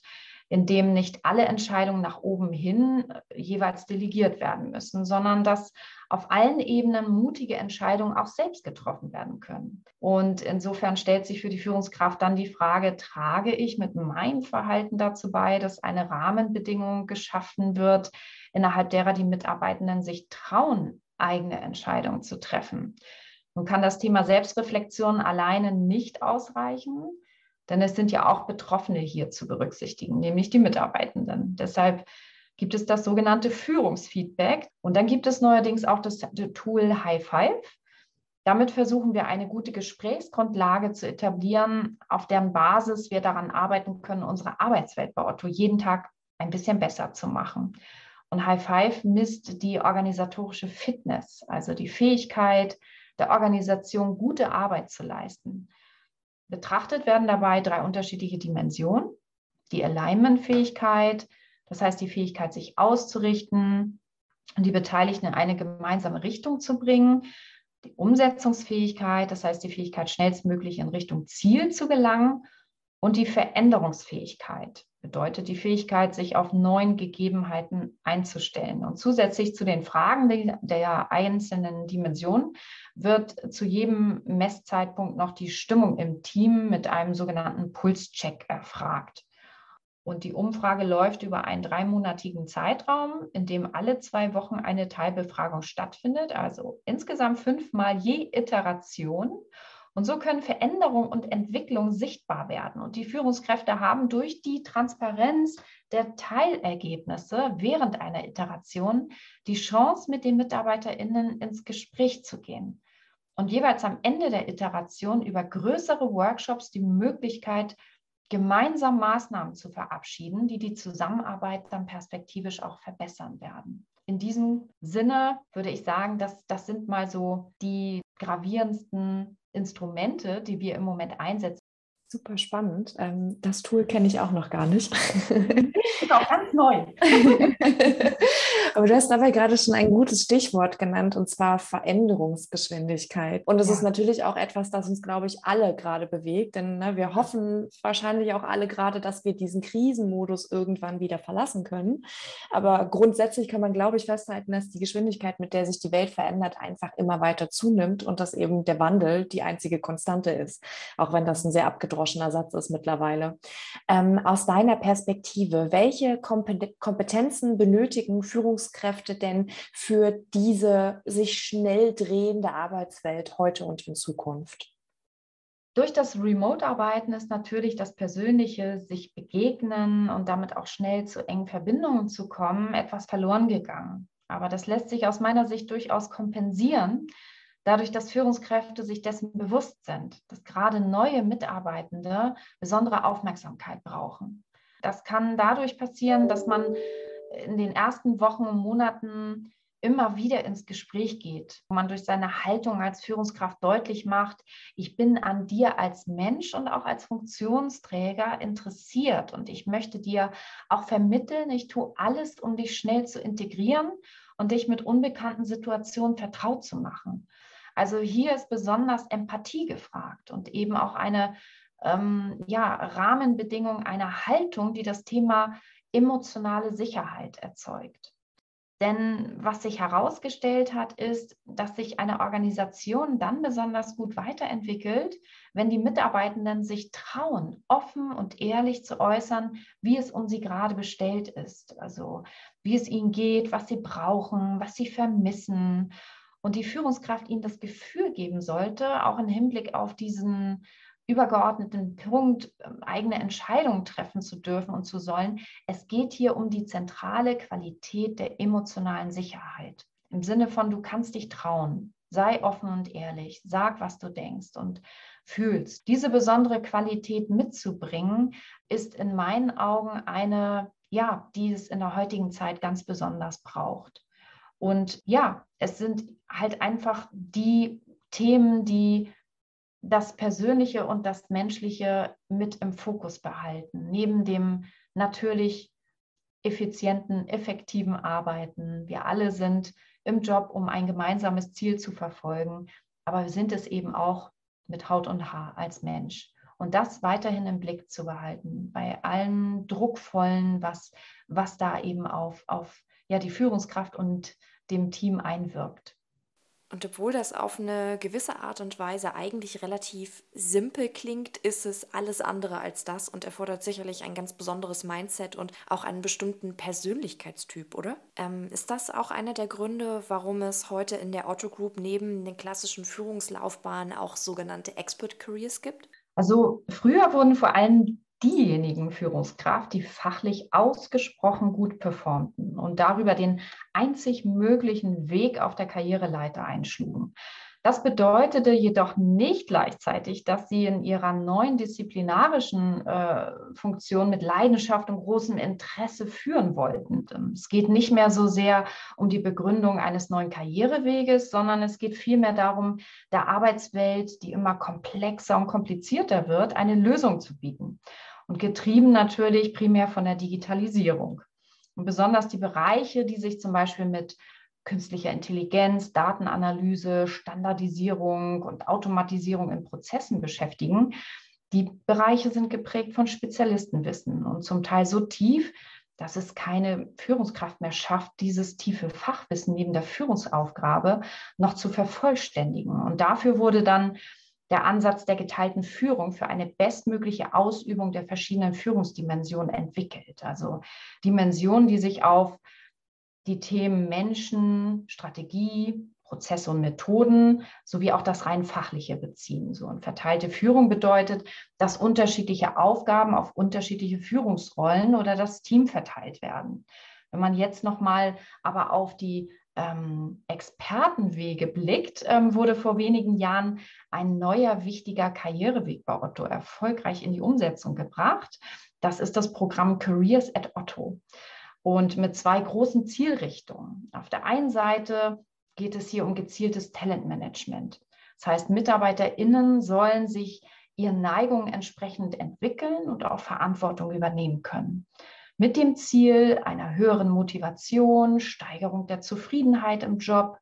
in dem nicht alle Entscheidungen nach oben hin äh, jeweils delegiert werden müssen, sondern dass auf allen Ebenen mutige Entscheidungen auch selbst getroffen werden können. Und insofern stellt sich für die Führungskraft dann die Frage, trage ich mit meinem Verhalten dazu bei, dass eine Rahmenbedingung geschaffen wird, innerhalb derer die Mitarbeitenden sich trauen, eigene Entscheidungen zu treffen. Nun kann das Thema Selbstreflexion alleine nicht ausreichen. Denn es sind ja auch Betroffene hier zu berücksichtigen, nämlich die Mitarbeitenden. Deshalb gibt es das sogenannte Führungsfeedback. Und dann gibt es neuerdings auch das Tool High Five. Damit versuchen wir eine gute Gesprächsgrundlage zu etablieren, auf deren Basis wir daran arbeiten können, unsere Arbeitswelt bei Otto jeden Tag ein bisschen besser zu machen. Und High Five misst die organisatorische Fitness, also die Fähigkeit der Organisation, gute Arbeit zu leisten. Betrachtet werden dabei drei unterschiedliche Dimensionen. Die Alignment-Fähigkeit, das heißt die Fähigkeit, sich auszurichten und die Beteiligten in eine gemeinsame Richtung zu bringen. Die Umsetzungsfähigkeit, das heißt die Fähigkeit, schnellstmöglich in Richtung Ziel zu gelangen. Und die Veränderungsfähigkeit bedeutet die Fähigkeit, sich auf neuen Gegebenheiten einzustellen. Und zusätzlich zu den Fragen der einzelnen Dimensionen wird zu jedem Messzeitpunkt noch die Stimmung im Team mit einem sogenannten Pulscheck erfragt. Und die Umfrage läuft über einen dreimonatigen Zeitraum, in dem alle zwei Wochen eine Teilbefragung stattfindet, also insgesamt fünfmal je Iteration. Und so können Veränderung und Entwicklung sichtbar werden. Und die Führungskräfte haben durch die Transparenz der Teilergebnisse während einer Iteration die Chance, mit den MitarbeiterInnen ins Gespräch zu gehen. Und jeweils am Ende der Iteration über größere Workshops die Möglichkeit, gemeinsam Maßnahmen zu verabschieden, die die Zusammenarbeit dann perspektivisch auch verbessern werden. In diesem Sinne würde ich sagen, dass das sind mal so die gravierendsten Instrumente, die wir im Moment einsetzen. Super spannend. Ähm, das Tool kenne ich auch noch gar nicht. Ist auch ganz neu. Aber du hast dabei gerade schon ein gutes Stichwort genannt, und zwar Veränderungsgeschwindigkeit. Und das ja. ist natürlich auch etwas, das uns, glaube ich, alle gerade bewegt. Denn ne, wir hoffen wahrscheinlich auch alle gerade, dass wir diesen Krisenmodus irgendwann wieder verlassen können. Aber grundsätzlich kann man, glaube ich, festhalten, dass die Geschwindigkeit, mit der sich die Welt verändert, einfach immer weiter zunimmt und dass eben der Wandel die einzige Konstante ist. Auch wenn das ein sehr abgedroschener Satz ist mittlerweile. Ähm, aus deiner Perspektive, welche Kompetenzen benötigen Führungskräfte denn für diese sich schnell drehende Arbeitswelt heute und in Zukunft? Durch das Remote-Arbeiten ist natürlich das persönliche sich begegnen und damit auch schnell zu engen Verbindungen zu kommen, etwas verloren gegangen. Aber das lässt sich aus meiner Sicht durchaus kompensieren, dadurch, dass Führungskräfte sich dessen bewusst sind, dass gerade neue Mitarbeitende besondere Aufmerksamkeit brauchen. Das kann dadurch passieren, dass man in den ersten Wochen und Monaten immer wieder ins Gespräch geht, wo man durch seine Haltung als Führungskraft deutlich macht, ich bin an dir als Mensch und auch als Funktionsträger interessiert und ich möchte dir auch vermitteln, ich tue alles, um dich schnell zu integrieren und dich mit unbekannten Situationen vertraut zu machen. Also hier ist besonders Empathie gefragt und eben auch eine ähm, ja, Rahmenbedingung, eine Haltung, die das Thema emotionale Sicherheit erzeugt. Denn was sich herausgestellt hat, ist, dass sich eine Organisation dann besonders gut weiterentwickelt, wenn die Mitarbeitenden sich trauen, offen und ehrlich zu äußern, wie es um sie gerade bestellt ist. Also wie es ihnen geht, was sie brauchen, was sie vermissen. Und die Führungskraft ihnen das Gefühl geben sollte, auch im Hinblick auf diesen übergeordneten Punkt, ähm, eigene Entscheidungen treffen zu dürfen und zu sollen. Es geht hier um die zentrale Qualität der emotionalen Sicherheit. Im Sinne von, du kannst dich trauen, sei offen und ehrlich, sag, was du denkst und fühlst. Diese besondere Qualität mitzubringen, ist in meinen Augen eine, ja, die es in der heutigen Zeit ganz besonders braucht. Und ja, es sind halt einfach die Themen, die das Persönliche und das Menschliche mit im Fokus behalten, neben dem natürlich effizienten, effektiven Arbeiten. Wir alle sind im Job, um ein gemeinsames Ziel zu verfolgen, aber wir sind es eben auch mit Haut und Haar als Mensch. Und das weiterhin im Blick zu behalten, bei allem Druckvollen, was, was da eben auf, auf ja, die Führungskraft und dem Team einwirkt. Und obwohl das auf eine gewisse Art und Weise eigentlich relativ simpel klingt, ist es alles andere als das und erfordert sicherlich ein ganz besonderes Mindset und auch einen bestimmten Persönlichkeitstyp, oder? Ähm, ist das auch einer der Gründe, warum es heute in der Otto Group neben den klassischen Führungslaufbahnen auch sogenannte Expert Careers gibt? Also früher wurden vor allem diejenigen Führungskraft, die fachlich ausgesprochen gut performten und darüber den einzig möglichen Weg auf der Karriereleiter einschlugen. Das bedeutete jedoch nicht gleichzeitig, dass sie in ihrer neuen disziplinarischen äh, Funktion mit Leidenschaft und großem Interesse führen wollten. Es geht nicht mehr so sehr um die Begründung eines neuen Karriereweges, sondern es geht vielmehr darum, der Arbeitswelt, die immer komplexer und komplizierter wird, eine Lösung zu bieten und getrieben natürlich primär von der Digitalisierung. Und besonders die Bereiche, die sich zum Beispiel mit künstlicher Intelligenz, Datenanalyse, Standardisierung und Automatisierung in Prozessen beschäftigen, die Bereiche sind geprägt von Spezialistenwissen und zum Teil so tief, dass es keine Führungskraft mehr schafft, dieses tiefe Fachwissen neben der Führungsaufgabe noch zu vervollständigen. Und dafür wurde dann der Ansatz der geteilten Führung für eine bestmögliche Ausübung der verschiedenen Führungsdimensionen entwickelt. Also Dimensionen, die sich auf die Themen Menschen, Strategie, Prozesse und Methoden sowie auch das rein fachliche beziehen. So und verteilte Führung bedeutet, dass unterschiedliche Aufgaben auf unterschiedliche Führungsrollen oder das Team verteilt werden. Wenn man jetzt noch mal aber auf die ähm, Expertenwege blickt, ähm, wurde vor wenigen Jahren ein neuer wichtiger Karriereweg bei Otto erfolgreich in die Umsetzung gebracht. Das ist das Programm Careers at Otto. Und mit zwei großen Zielrichtungen. Auf der einen Seite geht es hier um gezieltes Talentmanagement. Das heißt, MitarbeiterInnen sollen sich ihren Neigungen entsprechend entwickeln und auch Verantwortung übernehmen können. Mit dem Ziel einer höheren Motivation, Steigerung der Zufriedenheit im Job,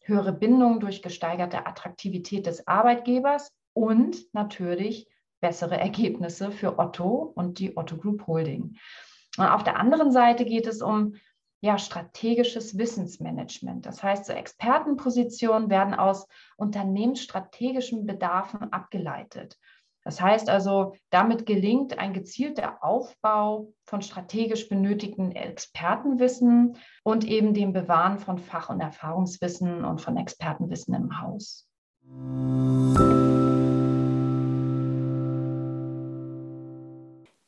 höhere Bindung durch gesteigerte Attraktivität des Arbeitgebers und natürlich bessere Ergebnisse für Otto und die Otto Group Holding. Und auf der anderen Seite geht es um ja, strategisches Wissensmanagement. Das heißt, so Expertenpositionen werden aus unternehmensstrategischen Bedarfen abgeleitet. Das heißt also, damit gelingt ein gezielter Aufbau von strategisch benötigten Expertenwissen und eben dem Bewahren von Fach- und Erfahrungswissen und von Expertenwissen im Haus.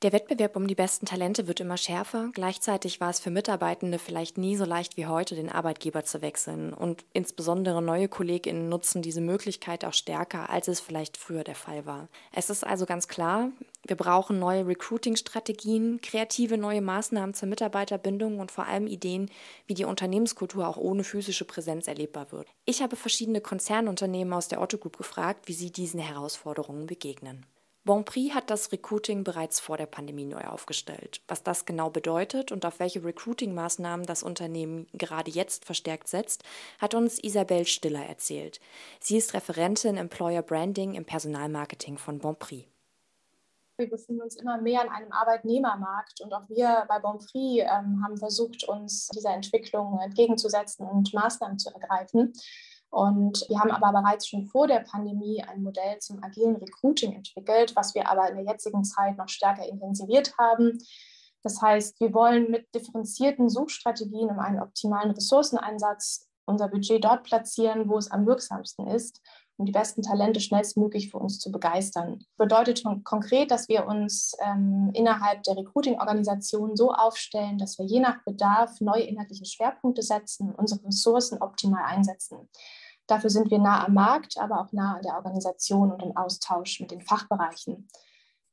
Der Wettbewerb um die besten Talente wird immer schärfer. Gleichzeitig war es für Mitarbeitende vielleicht nie so leicht wie heute, den Arbeitgeber zu wechseln. Und insbesondere neue KollegInnen nutzen diese Möglichkeit auch stärker, als es vielleicht früher der Fall war. Es ist also ganz klar, wir brauchen neue Recruiting-Strategien, kreative neue Maßnahmen zur Mitarbeiterbindung und vor allem Ideen, wie die Unternehmenskultur auch ohne physische Präsenz erlebbar wird. Ich habe verschiedene Konzernunternehmen aus der Otto Group gefragt, wie sie diesen Herausforderungen begegnen. Bonprix hat das Recruiting bereits vor der Pandemie neu aufgestellt. Was das genau bedeutet und auf welche Recruiting-Maßnahmen das Unternehmen gerade jetzt verstärkt setzt, hat uns Isabel Stiller erzählt. Sie ist Referentin Employer Branding im Personalmarketing von Bonprix. Wir befinden uns immer mehr in einem Arbeitnehmermarkt und auch wir bei Bonprix ähm, haben versucht, uns dieser Entwicklung entgegenzusetzen und Maßnahmen zu ergreifen. Und wir haben aber bereits schon vor der Pandemie ein Modell zum agilen Recruiting entwickelt, was wir aber in der jetzigen Zeit noch stärker intensiviert haben. Das heißt, wir wollen mit differenzierten Suchstrategien um einen optimalen Ressourceneinsatz unser Budget dort platzieren, wo es am wirksamsten ist, um die besten Talente schnellstmöglich für uns zu begeistern. Bedeutet konkret, dass wir uns ähm, innerhalb der Recruiting-Organisation so aufstellen, dass wir je nach Bedarf neue inhaltliche Schwerpunkte setzen, unsere Ressourcen optimal einsetzen. Dafür sind wir nah am Markt, aber auch nah an der Organisation und im Austausch mit den Fachbereichen.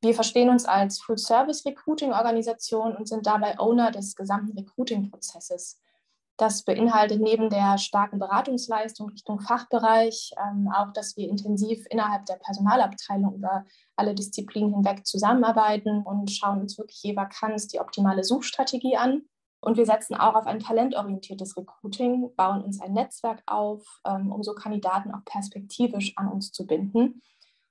Wir verstehen uns als Full-Service-Recruiting-Organisation und sind dabei Owner des gesamten Recruiting-Prozesses. Das beinhaltet neben der starken Beratungsleistung Richtung Fachbereich ähm, auch, dass wir intensiv innerhalb der Personalabteilung über alle Disziplinen hinweg zusammenarbeiten und schauen uns wirklich je Vakanz die optimale Suchstrategie an. Und wir setzen auch auf ein talentorientiertes Recruiting, bauen uns ein Netzwerk auf, ähm, um so Kandidaten auch perspektivisch an uns zu binden.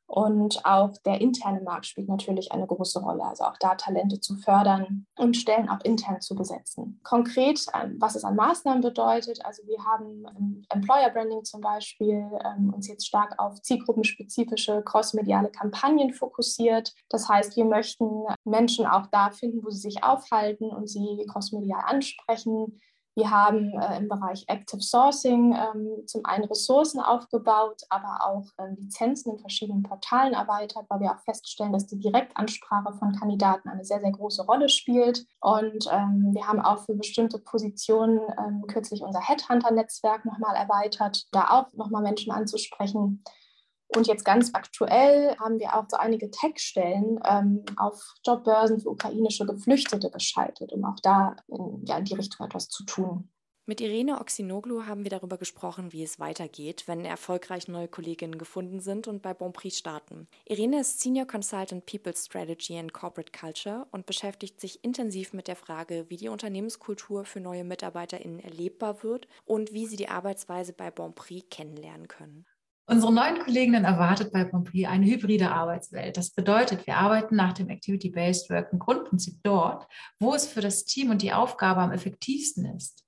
Und auch der interne Markt spielt natürlich eine große Rolle, also auch da Talente zu fördern und Stellen auch intern zu besetzen. Konkret, ähm, was es an Maßnahmen bedeutet, also wir haben im Employer Branding zum Beispiel ähm, uns jetzt stark auf zielgruppenspezifische crossmediale Kampagnen fokussiert. Das heißt, wir möchten Menschen auch da finden, wo sie sich aufhalten und sie crossmedial ansprechen wir haben äh, im Bereich Active Sourcing ähm, zum einen Ressourcen aufgebaut, aber auch äh, Lizenzen in verschiedenen Portalen erweitert, weil wir auch feststellen, dass die Direktansprache von Kandidaten eine sehr, sehr große Rolle spielt. Und ähm, wir haben auch für bestimmte Positionen ähm, kürzlich unser Headhunter-Netzwerk nochmal erweitert, da auch nochmal Menschen anzusprechen. Und jetzt ganz aktuell haben wir auch so einige Tech-Stellen ähm, auf Jobbörsen für ukrainische Geflüchtete geschaltet, um auch da in, ja, in die Richtung etwas zu tun. Mit Irene Oxinoglu haben wir darüber gesprochen, wie es weitergeht, wenn erfolgreich neue Kolleginnen gefunden sind und bei Bonprix starten. Irene ist Senior Consultant People Strategy and Corporate Culture und beschäftigt sich intensiv mit der Frage, wie die Unternehmenskultur für neue MitarbeiterInnen erlebbar wird und wie sie die Arbeitsweise bei Bonprix kennenlernen können. Unsere neuen Kolleginnen erwartet bei Pompeii eine hybride Arbeitswelt. Das bedeutet, wir arbeiten nach dem Activity-Based Work im Grundprinzip dort, wo es für das Team und die Aufgabe am effektivsten ist.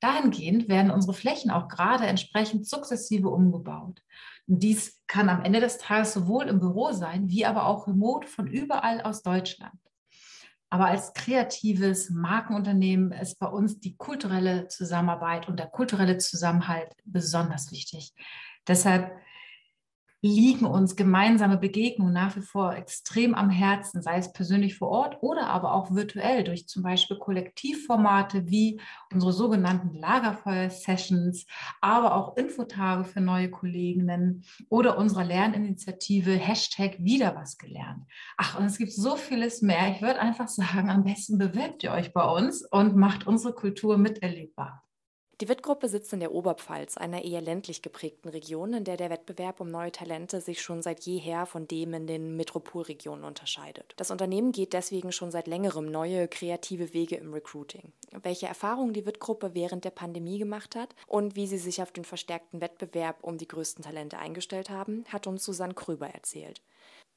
Dahingehend werden unsere Flächen auch gerade entsprechend sukzessive umgebaut. Dies kann am Ende des Tages sowohl im Büro sein, wie aber auch remote von überall aus Deutschland. Aber als kreatives Markenunternehmen ist bei uns die kulturelle Zusammenarbeit und der kulturelle Zusammenhalt besonders wichtig. Deshalb liegen uns gemeinsame Begegnungen nach wie vor extrem am Herzen, sei es persönlich vor Ort oder aber auch virtuell durch zum Beispiel Kollektivformate wie unsere sogenannten Lagerfeuer-Sessions, aber auch Infotage für neue Kolleginnen oder unsere Lerninitiative Hashtag wieder was gelernt. Ach, und es gibt so vieles mehr. Ich würde einfach sagen, am besten bewerbt ihr euch bei uns und macht unsere Kultur miterlebbar. Die Witt-Gruppe sitzt in der Oberpfalz, einer eher ländlich geprägten Region, in der der Wettbewerb um neue Talente sich schon seit jeher von dem in den Metropolregionen unterscheidet. Das Unternehmen geht deswegen schon seit längerem neue kreative Wege im Recruiting. Welche Erfahrungen die Witt-Gruppe während der Pandemie gemacht hat und wie sie sich auf den verstärkten Wettbewerb um die größten Talente eingestellt haben, hat uns Susanne Kröber erzählt.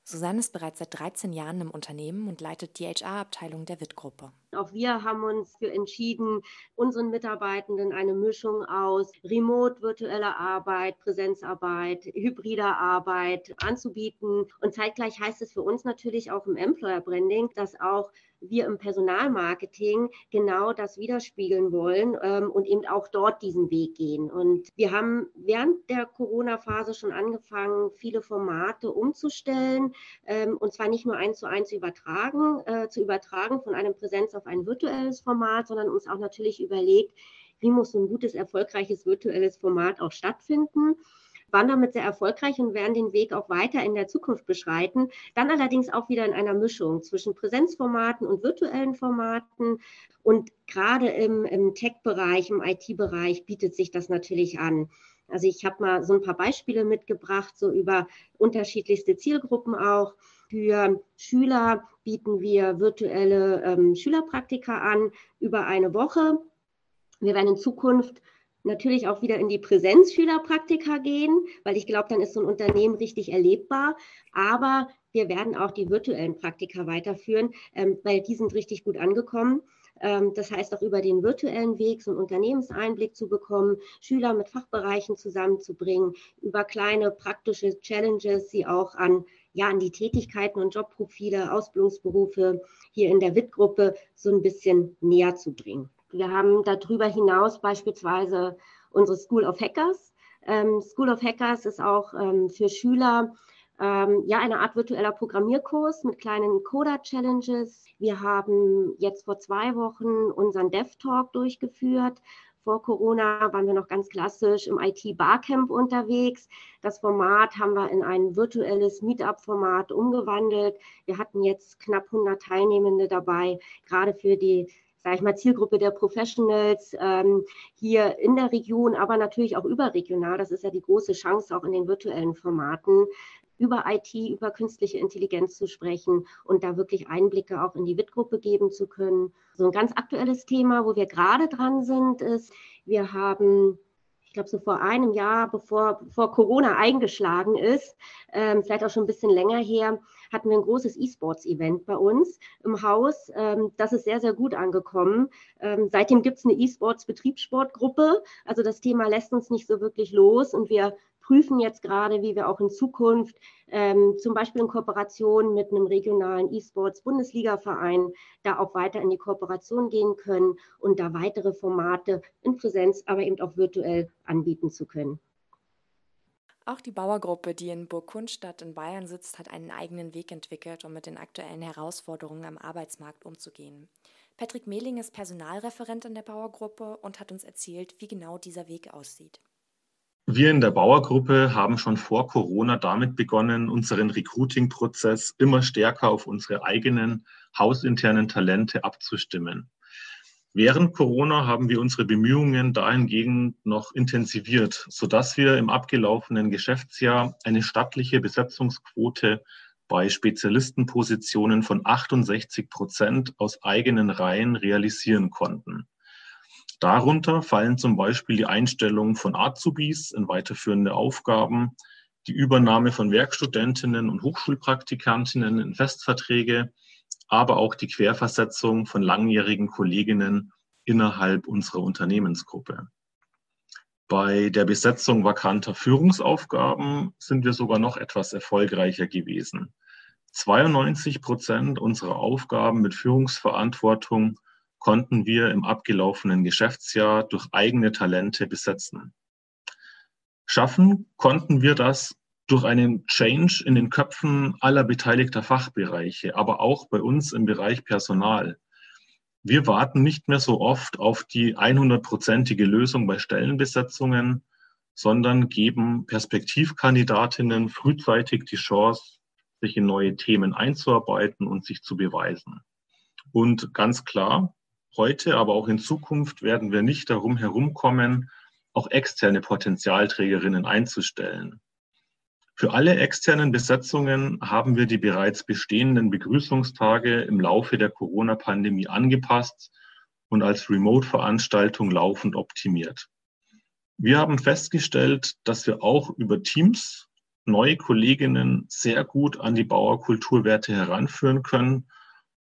Susanne ist bereits seit 13 Jahren im Unternehmen und leitet die HR-Abteilung der WIT-Gruppe. Auch wir haben uns für entschieden, unseren Mitarbeitenden eine Mischung aus Remote, virtueller Arbeit, Präsenzarbeit, hybrider Arbeit anzubieten. Und zeitgleich heißt es für uns natürlich auch im Employer Branding, dass auch wir im Personalmarketing genau das widerspiegeln wollen ähm, und eben auch dort diesen Weg gehen. Und wir haben während der Corona-Phase schon angefangen, viele Formate umzustellen ähm, und zwar nicht nur eins zu eins übertragen, äh, zu übertragen von einem Präsenz auf ein virtuelles Format, sondern uns auch natürlich überlegt, wie muss so ein gutes, erfolgreiches virtuelles Format auch stattfinden waren damit sehr erfolgreich und werden den Weg auch weiter in der Zukunft beschreiten. Dann allerdings auch wieder in einer Mischung zwischen Präsenzformaten und virtuellen Formaten. Und gerade im, im Tech-Bereich, im IT-Bereich bietet sich das natürlich an. Also ich habe mal so ein paar Beispiele mitgebracht, so über unterschiedlichste Zielgruppen auch. Für Schüler bieten wir virtuelle ähm, Schülerpraktika an über eine Woche. Wir werden in Zukunft natürlich auch wieder in die Präsenzschülerpraktika gehen, weil ich glaube, dann ist so ein Unternehmen richtig erlebbar. Aber wir werden auch die virtuellen Praktika weiterführen, ähm, weil die sind richtig gut angekommen. Ähm, das heißt auch über den virtuellen Weg so einen Unternehmenseinblick zu bekommen, Schüler mit Fachbereichen zusammenzubringen, über kleine praktische Challenges, sie auch an ja, an die Tätigkeiten und Jobprofile, Ausbildungsberufe hier in der WIT-Gruppe so ein bisschen näher zu bringen. Wir haben darüber hinaus beispielsweise unsere School of Hackers. Ähm, School of Hackers ist auch ähm, für Schüler ähm, ja eine Art virtueller Programmierkurs mit kleinen Coder-Challenges. Wir haben jetzt vor zwei Wochen unseren Dev-Talk durchgeführt. Vor Corona waren wir noch ganz klassisch im IT-Barcamp unterwegs. Das Format haben wir in ein virtuelles Meetup-Format umgewandelt. Wir hatten jetzt knapp 100 Teilnehmende dabei, gerade für die sage ich mal, Zielgruppe der Professionals ähm, hier in der Region, aber natürlich auch überregional. Das ist ja die große Chance auch in den virtuellen Formaten, über IT, über künstliche Intelligenz zu sprechen und da wirklich Einblicke auch in die WIT-Gruppe geben zu können. So ein ganz aktuelles Thema, wo wir gerade dran sind, ist, wir haben ich glaube, so vor einem Jahr, bevor, bevor Corona eingeschlagen ist, ähm, vielleicht auch schon ein bisschen länger her, hatten wir ein großes E-Sports-Event bei uns im Haus. Ähm, das ist sehr, sehr gut angekommen. Ähm, seitdem gibt es eine E-Sports-Betriebssportgruppe. Also das Thema lässt uns nicht so wirklich los und wir prüfen jetzt gerade, wie wir auch in Zukunft ähm, zum Beispiel in Kooperation mit einem regionalen E-Sports-Bundesliga-Verein da auch weiter in die Kooperation gehen können und da weitere Formate in Präsenz, aber eben auch virtuell anbieten zu können. Auch die Bauergruppe, die in Burg Kunststadt in Bayern sitzt, hat einen eigenen Weg entwickelt, um mit den aktuellen Herausforderungen am Arbeitsmarkt umzugehen. Patrick Mehling ist Personalreferent in der Bauergruppe und hat uns erzählt, wie genau dieser Weg aussieht. Wir in der Bauergruppe haben schon vor Corona damit begonnen, unseren Recruiting-Prozess immer stärker auf unsere eigenen hausinternen Talente abzustimmen. Während Corona haben wir unsere Bemühungen dahingegen noch intensiviert, sodass wir im abgelaufenen Geschäftsjahr eine stattliche Besetzungsquote bei Spezialistenpositionen von 68 Prozent aus eigenen Reihen realisieren konnten. Darunter fallen zum Beispiel die Einstellung von Azubis in weiterführende Aufgaben, die Übernahme von Werkstudentinnen und Hochschulpraktikantinnen in Festverträge, aber auch die Querversetzung von langjährigen Kolleginnen innerhalb unserer Unternehmensgruppe. Bei der Besetzung vakanter Führungsaufgaben sind wir sogar noch etwas erfolgreicher gewesen. 92 Prozent unserer Aufgaben mit Führungsverantwortung konnten wir im abgelaufenen Geschäftsjahr durch eigene Talente besetzen. Schaffen konnten wir das durch einen Change in den Köpfen aller beteiligter Fachbereiche, aber auch bei uns im Bereich Personal. Wir warten nicht mehr so oft auf die 100-prozentige Lösung bei Stellenbesetzungen, sondern geben Perspektivkandidatinnen frühzeitig die Chance, sich in neue Themen einzuarbeiten und sich zu beweisen. Und ganz klar, Heute, aber auch in Zukunft werden wir nicht darum herumkommen, auch externe Potenzialträgerinnen einzustellen. Für alle externen Besetzungen haben wir die bereits bestehenden Begrüßungstage im Laufe der Corona-Pandemie angepasst und als Remote-Veranstaltung laufend optimiert. Wir haben festgestellt, dass wir auch über Teams neue Kolleginnen sehr gut an die Bauerkulturwerte heranführen können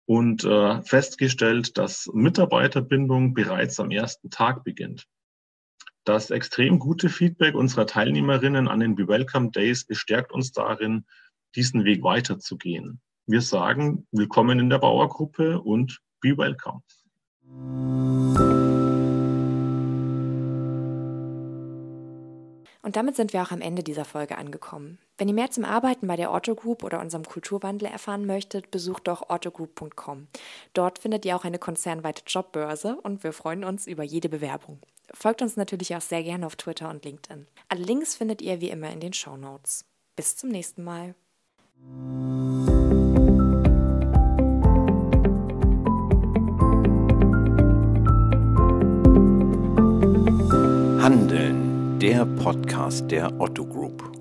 und äh, festgestellt, dass Mitarbeiterbindung bereits am ersten Tag beginnt. Das extrem gute Feedback unserer Teilnehmerinnen an den Be Welcome Days bestärkt uns darin, diesen Weg weiterzugehen. Wir sagen Willkommen in der Bauergruppe und Be Welcome. Und damit sind wir auch am Ende dieser Folge angekommen. Wenn ihr mehr zum Arbeiten bei der Otto Group oder unserem Kulturwandel erfahren möchtet, besucht doch ottogroup.com. Dort findet ihr auch eine konzernweite Jobbörse und wir freuen uns über jede Bewerbung. Folgt uns natürlich auch sehr gerne auf Twitter und LinkedIn. Alle Links findet ihr wie immer in den Show Notes. Bis zum nächsten Mal. Der Podcast der Otto Group.